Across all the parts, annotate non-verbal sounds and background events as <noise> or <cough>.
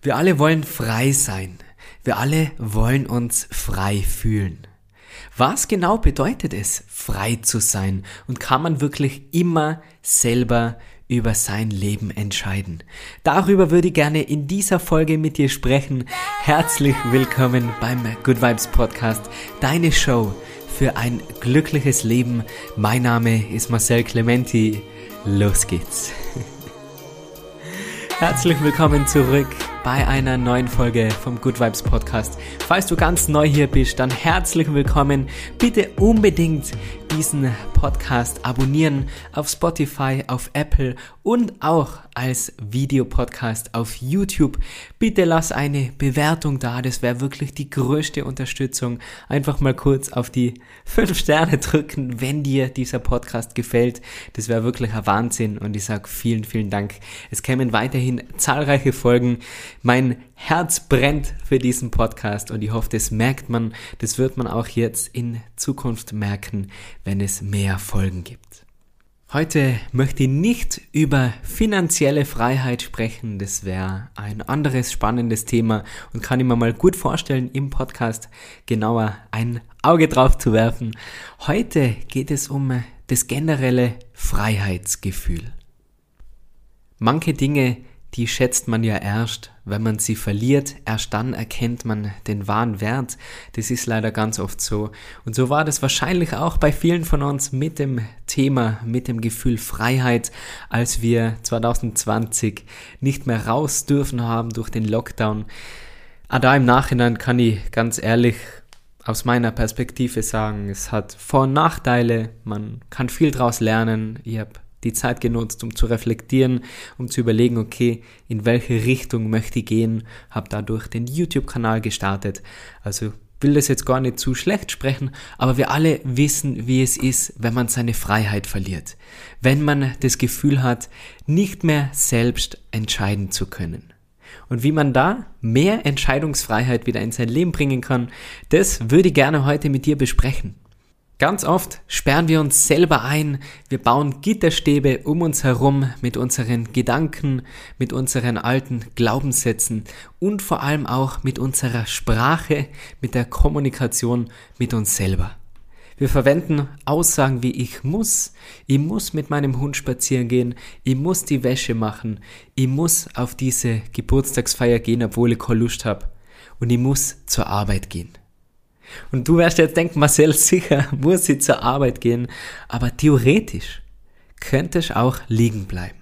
Wir alle wollen frei sein. Wir alle wollen uns frei fühlen. Was genau bedeutet es, frei zu sein? Und kann man wirklich immer selber über sein Leben entscheiden? Darüber würde ich gerne in dieser Folge mit dir sprechen. Herzlich willkommen beim Good Vibes Podcast, deine Show für ein glückliches Leben. Mein Name ist Marcel Clementi. Los geht's. <laughs> Herzlich willkommen zurück bei einer neuen Folge vom Good Vibes Podcast. Falls du ganz neu hier bist, dann herzlich willkommen. Bitte unbedingt diesen Podcast abonnieren auf Spotify, auf Apple und auch als Videopodcast auf YouTube. Bitte lass eine Bewertung da, das wäre wirklich die größte Unterstützung. Einfach mal kurz auf die 5 Sterne drücken, wenn dir dieser Podcast gefällt. Das wäre wirklich ein Wahnsinn und ich sage vielen, vielen Dank. Es kämen weiterhin zahlreiche Folgen. Mein Herz brennt für diesen Podcast und ich hoffe, das merkt man, das wird man auch jetzt in Zukunft merken, wenn es mehr Folgen gibt. Heute möchte ich nicht über finanzielle Freiheit sprechen, das wäre ein anderes spannendes Thema und kann ich mir mal gut vorstellen, im Podcast genauer ein Auge drauf zu werfen. Heute geht es um das generelle Freiheitsgefühl. Manche Dinge die schätzt man ja erst, wenn man sie verliert, erst dann erkennt man den wahren Wert. Das ist leider ganz oft so. Und so war das wahrscheinlich auch bei vielen von uns mit dem Thema, mit dem Gefühl Freiheit, als wir 2020 nicht mehr raus dürfen haben durch den Lockdown. Ah, da im Nachhinein kann ich ganz ehrlich aus meiner Perspektive sagen, es hat Vor- und Nachteile, man kann viel daraus lernen. Ich habe die Zeit genutzt, um zu reflektieren, um zu überlegen, okay, in welche Richtung möchte ich gehen, habe dadurch den YouTube-Kanal gestartet. Also will das jetzt gar nicht zu schlecht sprechen, aber wir alle wissen, wie es ist, wenn man seine Freiheit verliert. Wenn man das Gefühl hat, nicht mehr selbst entscheiden zu können. Und wie man da mehr Entscheidungsfreiheit wieder in sein Leben bringen kann, das würde ich gerne heute mit dir besprechen. Ganz oft sperren wir uns selber ein, wir bauen Gitterstäbe um uns herum mit unseren Gedanken, mit unseren alten Glaubenssätzen und vor allem auch mit unserer Sprache, mit der Kommunikation mit uns selber. Wir verwenden Aussagen wie ich muss, ich muss mit meinem Hund spazieren gehen, ich muss die Wäsche machen, ich muss auf diese Geburtstagsfeier gehen, obwohl ich keine Lust habe und ich muss zur Arbeit gehen. Und du wirst jetzt denken, Marcel, <laughs> sicher muss sie zur Arbeit gehen, aber theoretisch könntest auch liegen bleiben.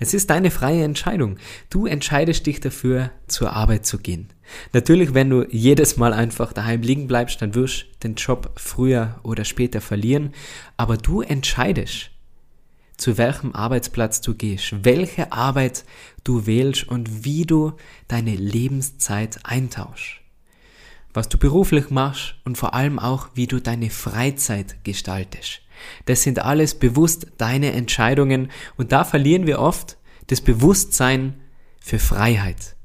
Es ist deine freie Entscheidung. Du entscheidest dich dafür, zur Arbeit zu gehen. Natürlich, wenn du jedes Mal einfach daheim liegen bleibst, dann wirst du den Job früher oder später verlieren. Aber du entscheidest, zu welchem Arbeitsplatz du gehst, welche Arbeit du wählst und wie du deine Lebenszeit eintauschst was du beruflich machst und vor allem auch, wie du deine Freizeit gestaltest. Das sind alles bewusst deine Entscheidungen und da verlieren wir oft das Bewusstsein für Freiheit.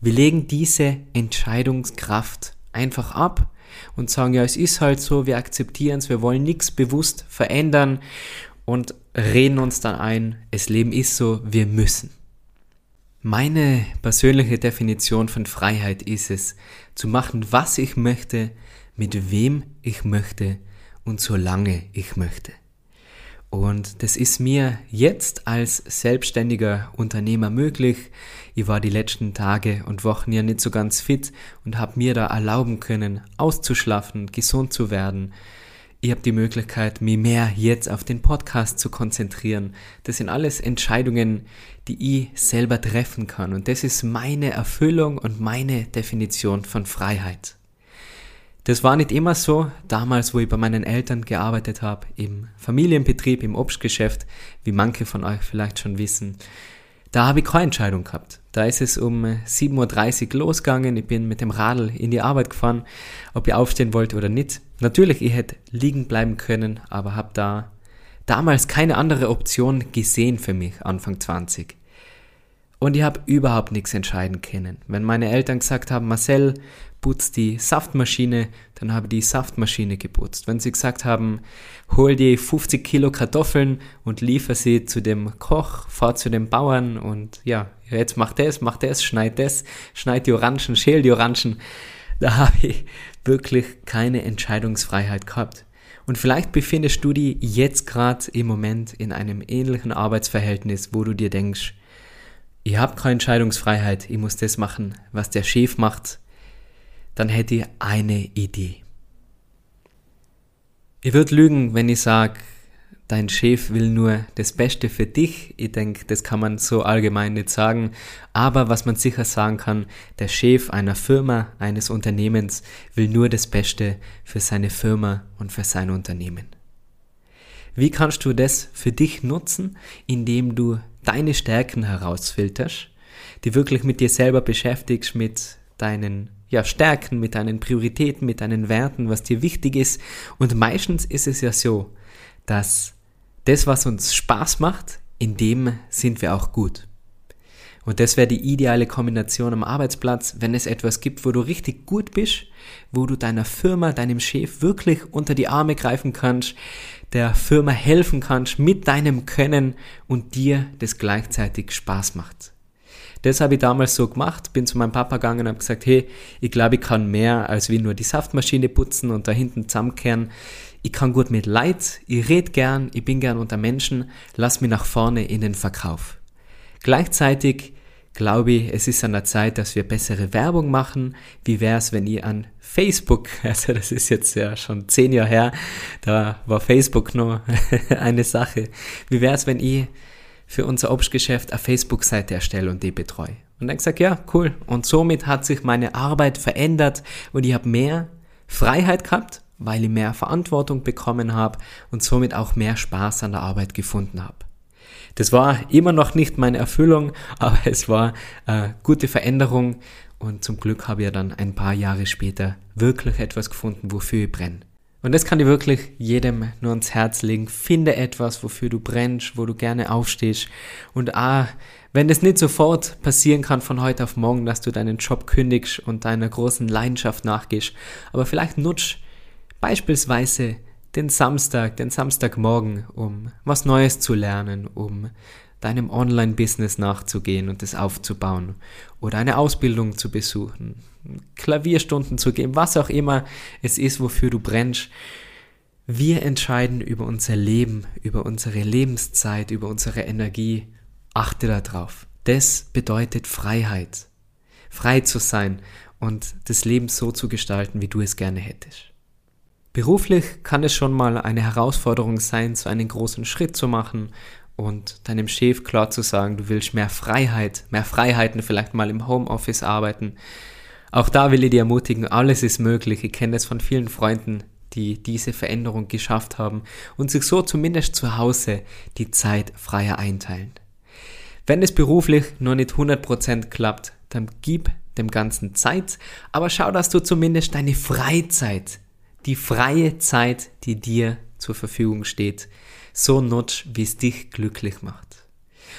Wir legen diese Entscheidungskraft einfach ab und sagen, ja, es ist halt so, wir akzeptieren es, wir wollen nichts bewusst verändern und reden uns dann ein, es Leben ist so, wir müssen. Meine persönliche Definition von Freiheit ist es, zu machen, was ich möchte, mit wem ich möchte und solange ich möchte. Und das ist mir jetzt als selbstständiger Unternehmer möglich. Ich war die letzten Tage und Wochen ja nicht so ganz fit und habe mir da erlauben können, auszuschlafen, gesund zu werden, Ihr habt die Möglichkeit, mich mehr jetzt auf den Podcast zu konzentrieren. Das sind alles Entscheidungen, die ich selber treffen kann. Und das ist meine Erfüllung und meine Definition von Freiheit. Das war nicht immer so. Damals, wo ich bei meinen Eltern gearbeitet habe, im Familienbetrieb, im Obstgeschäft, wie manche von euch vielleicht schon wissen, da habe ich keine Entscheidung gehabt. Da ist es um 7.30 Uhr losgegangen. Ich bin mit dem Radl in die Arbeit gefahren, ob ich aufstehen wollte oder nicht. Natürlich, ich hätte liegen bleiben können, aber habe da damals keine andere Option gesehen für mich, Anfang 20. Und ich habe überhaupt nichts entscheiden können. Wenn meine Eltern gesagt haben, Marcel, putz die Saftmaschine, dann habe die Saftmaschine geputzt. Wenn sie gesagt haben, hol die 50 Kilo Kartoffeln und liefer sie zu dem Koch, fahr zu dem Bauern und ja, jetzt mach das, mach das, schneid das, schneid die Orangen, schäl die Orangen. Da <laughs> habe ich wirklich keine Entscheidungsfreiheit gehabt. Und vielleicht befindest du dich jetzt gerade im Moment in einem ähnlichen Arbeitsverhältnis, wo du dir denkst, ich habe keine Entscheidungsfreiheit, ich muss das machen, was der Chef macht, dann hätte ich eine Idee. Ich würde lügen, wenn ich sage, dein Chef will nur das Beste für dich. Ich denke, das kann man so allgemein nicht sagen. Aber was man sicher sagen kann, der Chef einer Firma, eines Unternehmens will nur das Beste für seine Firma und für sein Unternehmen. Wie kannst du das für dich nutzen, indem du deine Stärken herausfilterst, die wirklich mit dir selber beschäftigst, mit deinen ja, Stärken, mit deinen Prioritäten, mit deinen Werten, was dir wichtig ist. Und meistens ist es ja so, dass das, was uns Spaß macht, in dem sind wir auch gut. Und das wäre die ideale Kombination am Arbeitsplatz, wenn es etwas gibt, wo du richtig gut bist, wo du deiner Firma, deinem Chef wirklich unter die Arme greifen kannst, der Firma helfen kannst mit deinem Können und dir das gleichzeitig Spaß macht. Das habe ich damals so gemacht, bin zu meinem Papa gegangen und habe gesagt, hey, ich glaube, ich kann mehr als wie nur die Saftmaschine putzen und da hinten zusammenkehren. Ich kann gut mit Leid, ich rede gern, ich bin gern unter Menschen, lass mich nach vorne in den Verkauf. Gleichzeitig glaube ich, es ist an der Zeit, dass wir bessere Werbung machen. Wie wäre es, wenn ihr an Facebook, <laughs> also das ist jetzt ja schon zehn Jahre her, da war Facebook nur <laughs> eine Sache. Wie wäre es, wenn ich für unser Obstgeschäft eine Facebook-Seite erstelle und die betreue? Und dann gesagt, ja, cool. Und somit hat sich meine Arbeit verändert und ich habe mehr Freiheit gehabt, weil ich mehr Verantwortung bekommen habe und somit auch mehr Spaß an der Arbeit gefunden habe. Das war immer noch nicht meine Erfüllung, <laughs> aber es war eine gute Veränderung und zum Glück habe ich dann ein paar Jahre später wirklich etwas gefunden, wofür ich brenne. Und das kann ich wirklich jedem nur ans Herz legen. Finde etwas, wofür du brennst, wo du gerne aufstehst. Und ah, wenn es nicht sofort passieren kann von heute auf morgen, dass du deinen Job kündigst und deiner großen Leidenschaft nachgehst, aber vielleicht nutzt beispielsweise den Samstag, den Samstagmorgen, um was Neues zu lernen, um deinem Online-Business nachzugehen und es aufzubauen oder eine Ausbildung zu besuchen, Klavierstunden zu geben, was auch immer es ist, wofür du brennst. Wir entscheiden über unser Leben, über unsere Lebenszeit, über unsere Energie. Achte darauf. Das bedeutet Freiheit. Frei zu sein und das Leben so zu gestalten, wie du es gerne hättest. Beruflich kann es schon mal eine Herausforderung sein, so einen großen Schritt zu machen und deinem Chef klar zu sagen, du willst mehr Freiheit, mehr Freiheiten, vielleicht mal im Homeoffice arbeiten. Auch da will ich dir ermutigen, alles ist möglich. Ich kenne es von vielen Freunden, die diese Veränderung geschafft haben und sich so zumindest zu Hause die Zeit freier einteilen. Wenn es beruflich nur nicht 100% klappt, dann gib dem Ganzen Zeit, aber schau, dass du zumindest deine Freizeit die freie Zeit, die dir zur Verfügung steht, so nutzt, wie es dich glücklich macht.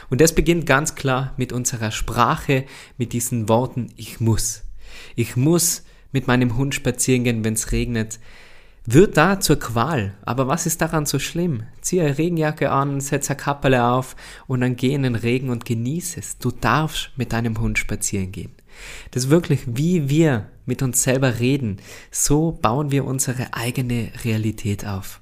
Und das beginnt ganz klar mit unserer Sprache, mit diesen Worten, ich muss. Ich muss mit meinem Hund spazieren gehen, wenn es regnet. Wird da zur Qual. Aber was ist daran so schlimm? Zieh eine Regenjacke an, setz eine Kappele auf und dann geh in den Regen und genieße es. Du darfst mit deinem Hund spazieren gehen. Das ist wirklich, wie wir mit uns selber reden, so bauen wir unsere eigene Realität auf.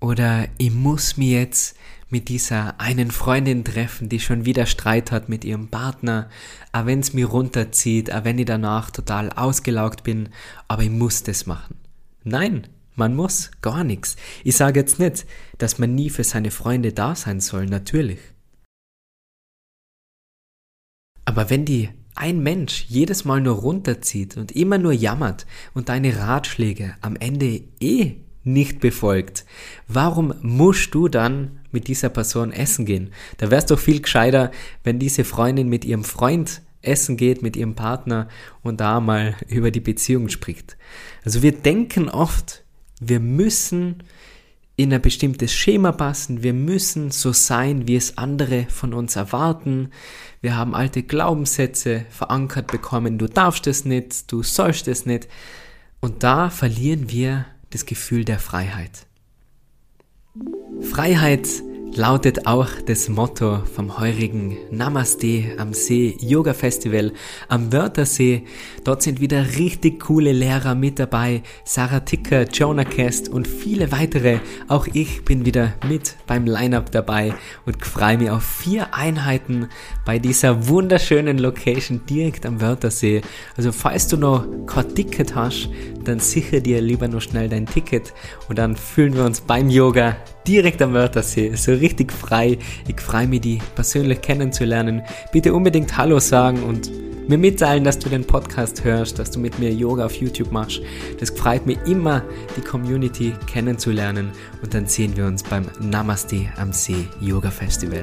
Oder ich muss mir jetzt mit dieser einen Freundin treffen, die schon wieder Streit hat mit ihrem Partner, auch wenn es mir runterzieht, auch wenn ich danach total ausgelaugt bin, aber ich muss das machen. Nein, man muss gar nichts. Ich sage jetzt nicht, dass man nie für seine Freunde da sein soll, natürlich. Aber wenn die ein Mensch jedes Mal nur runterzieht und immer nur jammert und deine Ratschläge am Ende eh nicht befolgt, warum musst du dann mit dieser Person essen gehen? Da wär's doch viel gescheiter, wenn diese Freundin mit ihrem Freund essen geht, mit ihrem Partner und da mal <laughs> über die Beziehung spricht. Also wir denken oft, wir müssen in ein bestimmtes Schema passen. Wir müssen so sein, wie es andere von uns erwarten. Wir haben alte Glaubenssätze verankert bekommen. Du darfst es nicht, du sollst es nicht. Und da verlieren wir das Gefühl der Freiheit. Freiheit lautet auch das Motto vom heurigen Namaste am See Yoga Festival am Wörthersee. Dort sind wieder richtig coole Lehrer mit dabei. Sarah Ticker, Jonah Kest und viele weitere. Auch ich bin wieder mit beim Lineup dabei und freue mich auf vier Einheiten bei dieser wunderschönen Location direkt am Wörthersee. Also falls du noch kein Ticket hast, dann sicher dir lieber noch schnell dein Ticket und dann fühlen wir uns beim Yoga direkt am Wörthersee, so richtig frei. Ich freue mich, die persönlich kennenzulernen. Bitte unbedingt Hallo sagen und mir mitteilen, dass du den Podcast hörst, dass du mit mir Yoga auf YouTube machst. Das freut mich immer, die Community kennenzulernen. Und dann sehen wir uns beim Namaste am See Yoga Festival.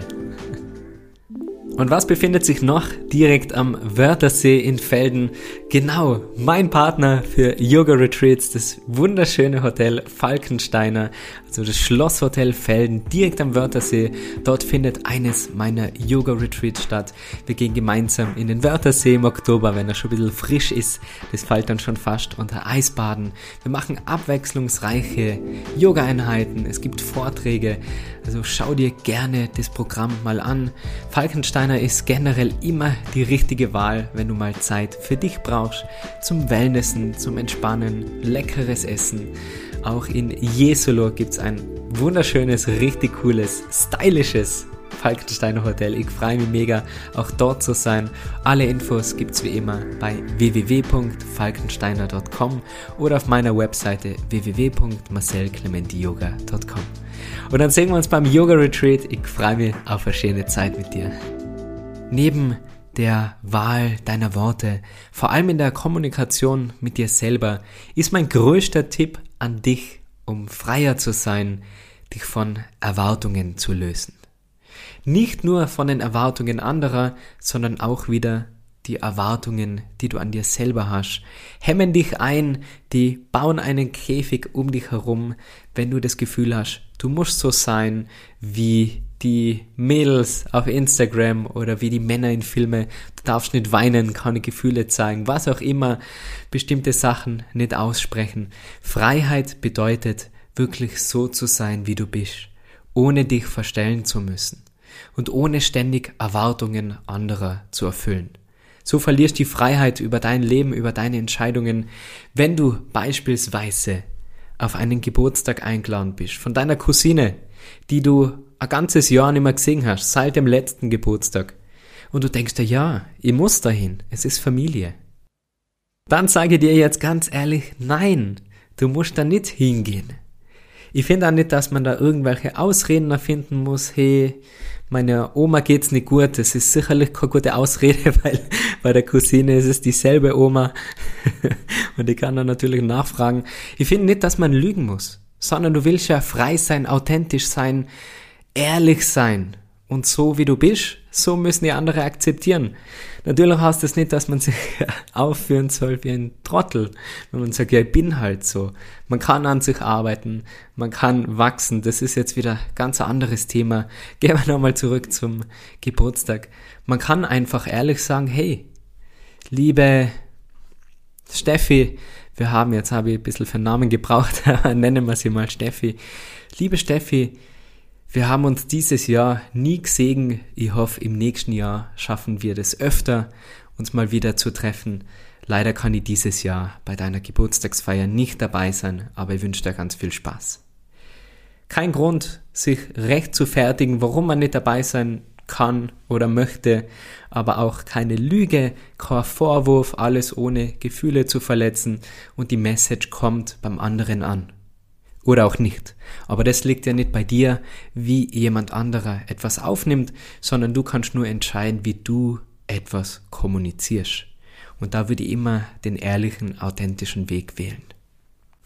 Und was befindet sich noch direkt am Wörthersee in Felden? Genau, mein Partner für Yoga Retreats, das wunderschöne Hotel Falkensteiner, also das Schlosshotel Felden, direkt am Wörthersee. Dort findet eines meiner Yoga Retreats statt. Wir gehen gemeinsam in den Wörthersee im Oktober, wenn er schon ein bisschen frisch ist. Das fällt dann schon fast unter Eisbaden. Wir machen abwechslungsreiche Yoga-Einheiten. Es gibt Vorträge. Also schau dir gerne das Programm mal an. Falkensteiner ist generell immer die richtige Wahl, wenn du mal Zeit für dich brauchst. Zum Wellnessen, zum Entspannen, leckeres Essen. Auch in Jesolo gibt's ein wunderschönes, richtig cooles, stylisches Falkensteiner Hotel. Ich freue mich mega, auch dort zu sein. Alle Infos gibt's wie immer bei www.falkensteiner.com oder auf meiner Webseite www.marcelclementiyoga.com. Und dann sehen wir uns beim Yoga Retreat. Ich freue mich auf eine schöne Zeit mit dir. Neben der Wahl deiner Worte, vor allem in der Kommunikation mit dir selber, ist mein größter Tipp an dich, um freier zu sein, dich von Erwartungen zu lösen. Nicht nur von den Erwartungen anderer, sondern auch wieder die Erwartungen, die du an dir selber hast, hemmen dich ein, die bauen einen Käfig um dich herum, wenn du das Gefühl hast, du musst so sein wie die Mädels auf Instagram oder wie die Männer in Filme, du darfst nicht weinen, keine Gefühle zeigen, was auch immer, bestimmte Sachen nicht aussprechen. Freiheit bedeutet, wirklich so zu sein, wie du bist, ohne dich verstellen zu müssen und ohne ständig Erwartungen anderer zu erfüllen. So verlierst die Freiheit über dein Leben, über deine Entscheidungen, wenn du beispielsweise auf einen Geburtstag eingeladen bist von deiner Cousine, die du ein ganzes Jahr nicht mehr gesehen hast, seit dem letzten Geburtstag. Und du denkst dir, ja, ich muss dahin, es ist Familie. Dann sage ich dir jetzt ganz ehrlich, nein, du musst da nicht hingehen. Ich finde auch nicht, dass man da irgendwelche Ausreden erfinden muss, hey, meiner Oma geht's nicht gut. Das ist sicherlich keine gute Ausrede, <laughs> weil bei der Cousine ist es dieselbe Oma. <laughs> Und ich kann dann natürlich nachfragen. Ich finde nicht, dass man lügen muss, sondern du willst ja frei sein, authentisch sein, ehrlich sein. Und so wie du bist, so müssen die andere akzeptieren. Natürlich heißt das nicht, dass man sich <laughs> aufführen soll wie ein Trottel, wenn man sagt, ja, ich bin halt so. Man kann an sich arbeiten, man kann wachsen. Das ist jetzt wieder ganz ein anderes Thema. <laughs> Gehen wir nochmal zurück zum Geburtstag. Man kann einfach ehrlich sagen, hey, liebe Steffi, wir haben, jetzt habe ich ein bisschen für Namen gebraucht, <laughs> nennen wir sie mal Steffi. Liebe Steffi, wir haben uns dieses Jahr nie gesehen. Ich hoffe, im nächsten Jahr schaffen wir das öfter, uns mal wieder zu treffen. Leider kann ich dieses Jahr bei deiner Geburtstagsfeier nicht dabei sein, aber ich wünsche dir ganz viel Spaß. Kein Grund, sich recht zu fertigen, warum man nicht dabei sein kann oder möchte, aber auch keine Lüge, kein Vorwurf, alles ohne Gefühle zu verletzen und die Message kommt beim anderen an. Oder auch nicht. Aber das liegt ja nicht bei dir, wie jemand anderer etwas aufnimmt, sondern du kannst nur entscheiden, wie du etwas kommunizierst. Und da würde ich immer den ehrlichen, authentischen Weg wählen.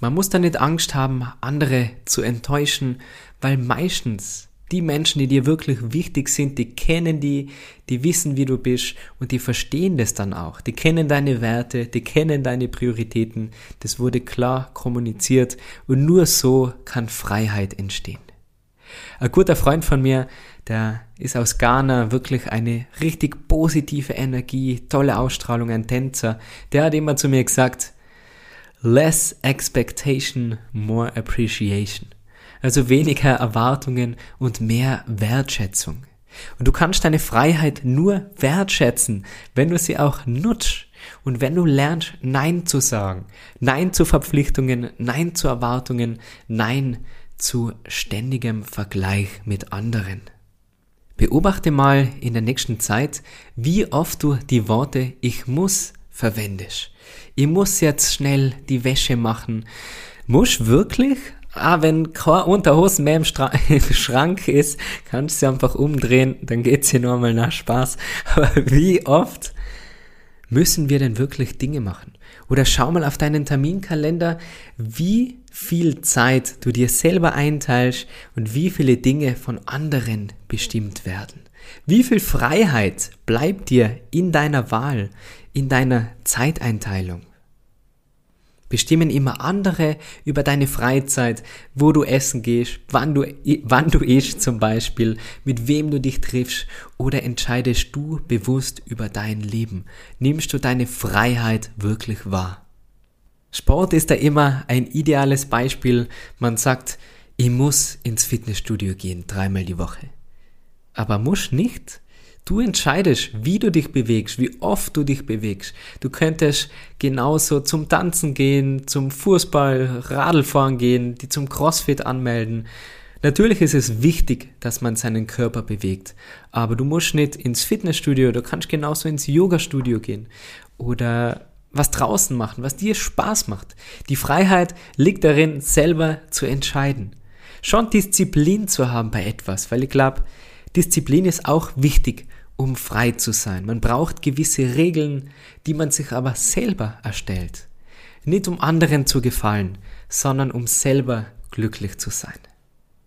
Man muss da nicht Angst haben, andere zu enttäuschen, weil meistens Die Menschen, die dir wirklich wichtig sind, die kennen die, die wissen, wie du bist und die verstehen das dann auch. Die kennen deine Werte, die kennen deine Prioritäten. Das wurde klar kommuniziert und nur so kann Freiheit entstehen. Ein guter Freund von mir, der ist aus Ghana wirklich eine richtig positive Energie, tolle Ausstrahlung, ein Tänzer. Der hat immer zu mir gesagt, less expectation, more appreciation. Also weniger Erwartungen und mehr Wertschätzung. Und du kannst deine Freiheit nur wertschätzen, wenn du sie auch nutzt und wenn du lernst, Nein zu sagen. Nein zu Verpflichtungen, Nein zu Erwartungen, Nein zu ständigem Vergleich mit anderen. Beobachte mal in der nächsten Zeit, wie oft du die Worte ich muss verwendest. Ich muss jetzt schnell die Wäsche machen. Muss wirklich? Ah, wenn kein Unterhosen mehr im, <laughs> im Schrank ist, kannst du sie einfach umdrehen, dann geht's hier nochmal nach Spaß. <laughs> Aber wie oft müssen wir denn wirklich Dinge machen? Oder schau mal auf deinen Terminkalender, wie viel Zeit du dir selber einteilst und wie viele Dinge von anderen bestimmt werden. Wie viel Freiheit bleibt dir in deiner Wahl, in deiner Zeiteinteilung? Bestimmen immer andere über deine Freizeit, wo du essen gehst, wann du, wann du isst zum Beispiel, mit wem du dich triffst oder entscheidest du bewusst über dein Leben? Nimmst du deine Freiheit wirklich wahr? Sport ist da immer ein ideales Beispiel. Man sagt, ich muss ins Fitnessstudio gehen, dreimal die Woche. Aber muss nicht. Du entscheidest, wie du dich bewegst, wie oft du dich bewegst. Du könntest genauso zum Tanzen gehen, zum Fußball, Radlfahren gehen, die zum Crossfit anmelden. Natürlich ist es wichtig, dass man seinen Körper bewegt, aber du musst nicht ins Fitnessstudio, du kannst genauso ins Yoga-Studio gehen oder was draußen machen, was dir Spaß macht. Die Freiheit liegt darin, selber zu entscheiden. Schon Disziplin zu haben bei etwas, weil ich glaube, Disziplin ist auch wichtig, um frei zu sein. Man braucht gewisse Regeln, die man sich aber selber erstellt. Nicht um anderen zu gefallen, sondern um selber glücklich zu sein.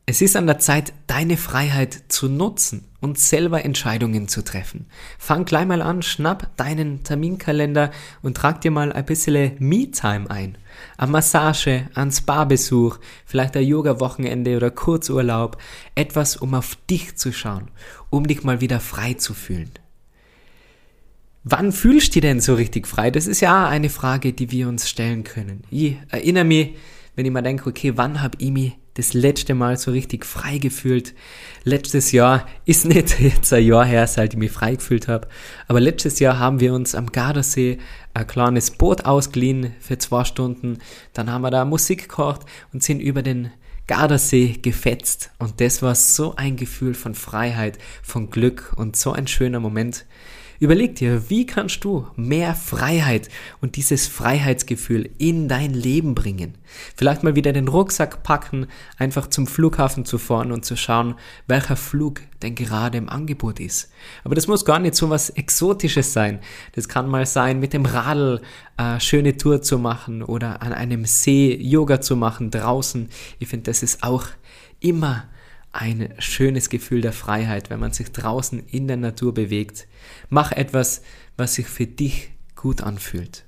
Es ist an der Zeit, deine Freiheit zu nutzen und selber Entscheidungen zu treffen. Fang gleich mal an, schnapp deinen Terminkalender und trag dir mal ein bisschen Me-Time ein. Eine Massage, ein Spa-Besuch, vielleicht ein Yoga-Wochenende oder Kurzurlaub. Etwas, um auf dich zu schauen, um dich mal wieder frei zu fühlen. Wann fühlst du dich denn so richtig frei? Das ist ja eine Frage, die wir uns stellen können. Ich erinnere mich, wenn ich mir denke, okay, wann habe ich mich das letzte Mal so richtig frei gefühlt. Letztes Jahr <laughs> ist nicht jetzt ein Jahr her, seit ich mich frei gefühlt habe, aber letztes Jahr haben wir uns am Gardasee ein kleines Boot ausgeliehen für zwei Stunden. Dann haben wir da Musik gekocht und sind über den Gardasee gefetzt. Und das war so ein Gefühl von Freiheit, von Glück und so ein schöner Moment. Überleg dir, wie kannst du mehr Freiheit und dieses Freiheitsgefühl in dein Leben bringen? Vielleicht mal wieder den Rucksack packen, einfach zum Flughafen zu fahren und zu schauen, welcher Flug denn gerade im Angebot ist. Aber das muss gar nicht so was Exotisches sein. Das kann mal sein, mit dem Radl äh, schöne Tour zu machen oder an einem See Yoga zu machen draußen. Ich finde, das ist auch immer ein schönes Gefühl der Freiheit, wenn man sich draußen in der Natur bewegt. Mach etwas, was sich für dich gut anfühlt.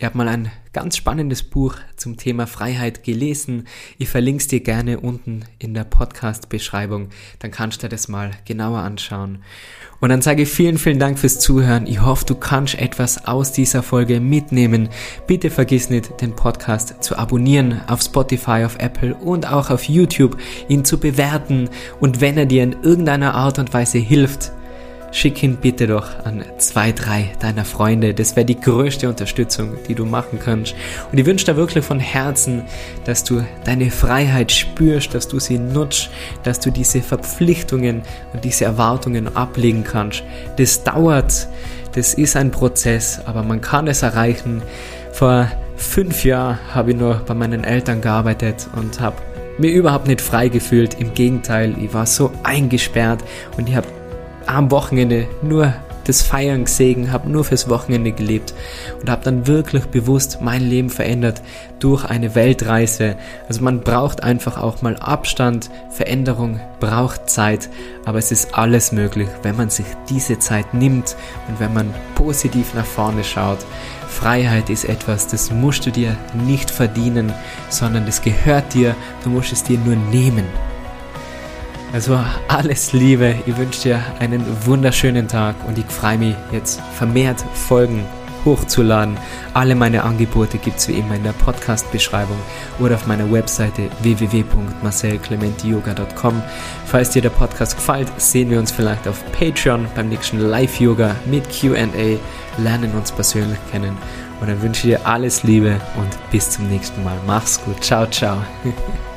Ich habe mal ein ganz spannendes Buch zum Thema Freiheit gelesen. Ich verlinke es dir gerne unten in der Podcast-Beschreibung. Dann kannst du das mal genauer anschauen. Und dann sage ich vielen, vielen Dank fürs Zuhören. Ich hoffe, du kannst etwas aus dieser Folge mitnehmen. Bitte vergiss nicht, den Podcast zu abonnieren auf Spotify, auf Apple und auch auf YouTube, ihn zu bewerten. Und wenn er dir in irgendeiner Art und Weise hilft, schick ihn bitte doch an zwei, drei deiner Freunde. Das wäre die größte Unterstützung, die du machen kannst. Und ich wünsche dir wirklich von Herzen, dass du deine Freiheit spürst, dass du sie nutzt, dass du diese Verpflichtungen und diese Erwartungen ablegen kannst. Das dauert, das ist ein Prozess, aber man kann es erreichen. Vor fünf Jahren habe ich nur bei meinen Eltern gearbeitet und habe mir überhaupt nicht frei gefühlt. Im Gegenteil, ich war so eingesperrt und ich habe am Wochenende nur das Feiern gesehen, habe nur fürs Wochenende gelebt und habe dann wirklich bewusst mein Leben verändert durch eine Weltreise. Also man braucht einfach auch mal Abstand, Veränderung braucht Zeit, aber es ist alles möglich, wenn man sich diese Zeit nimmt und wenn man positiv nach vorne schaut. Freiheit ist etwas, das musst du dir nicht verdienen, sondern das gehört dir, du musst es dir nur nehmen. Also alles Liebe, ich wünsche dir einen wunderschönen Tag und ich freue mich jetzt vermehrt Folgen hochzuladen. Alle meine Angebote gibt es wie immer in der Podcast-Beschreibung oder auf meiner Webseite www.marcelclementiyoga.com. Falls dir der Podcast gefällt, sehen wir uns vielleicht auf Patreon beim nächsten Live-Yoga mit QA, lernen uns persönlich kennen. Und dann wünsche ich dir alles Liebe und bis zum nächsten Mal. Mach's gut. Ciao, ciao. <laughs>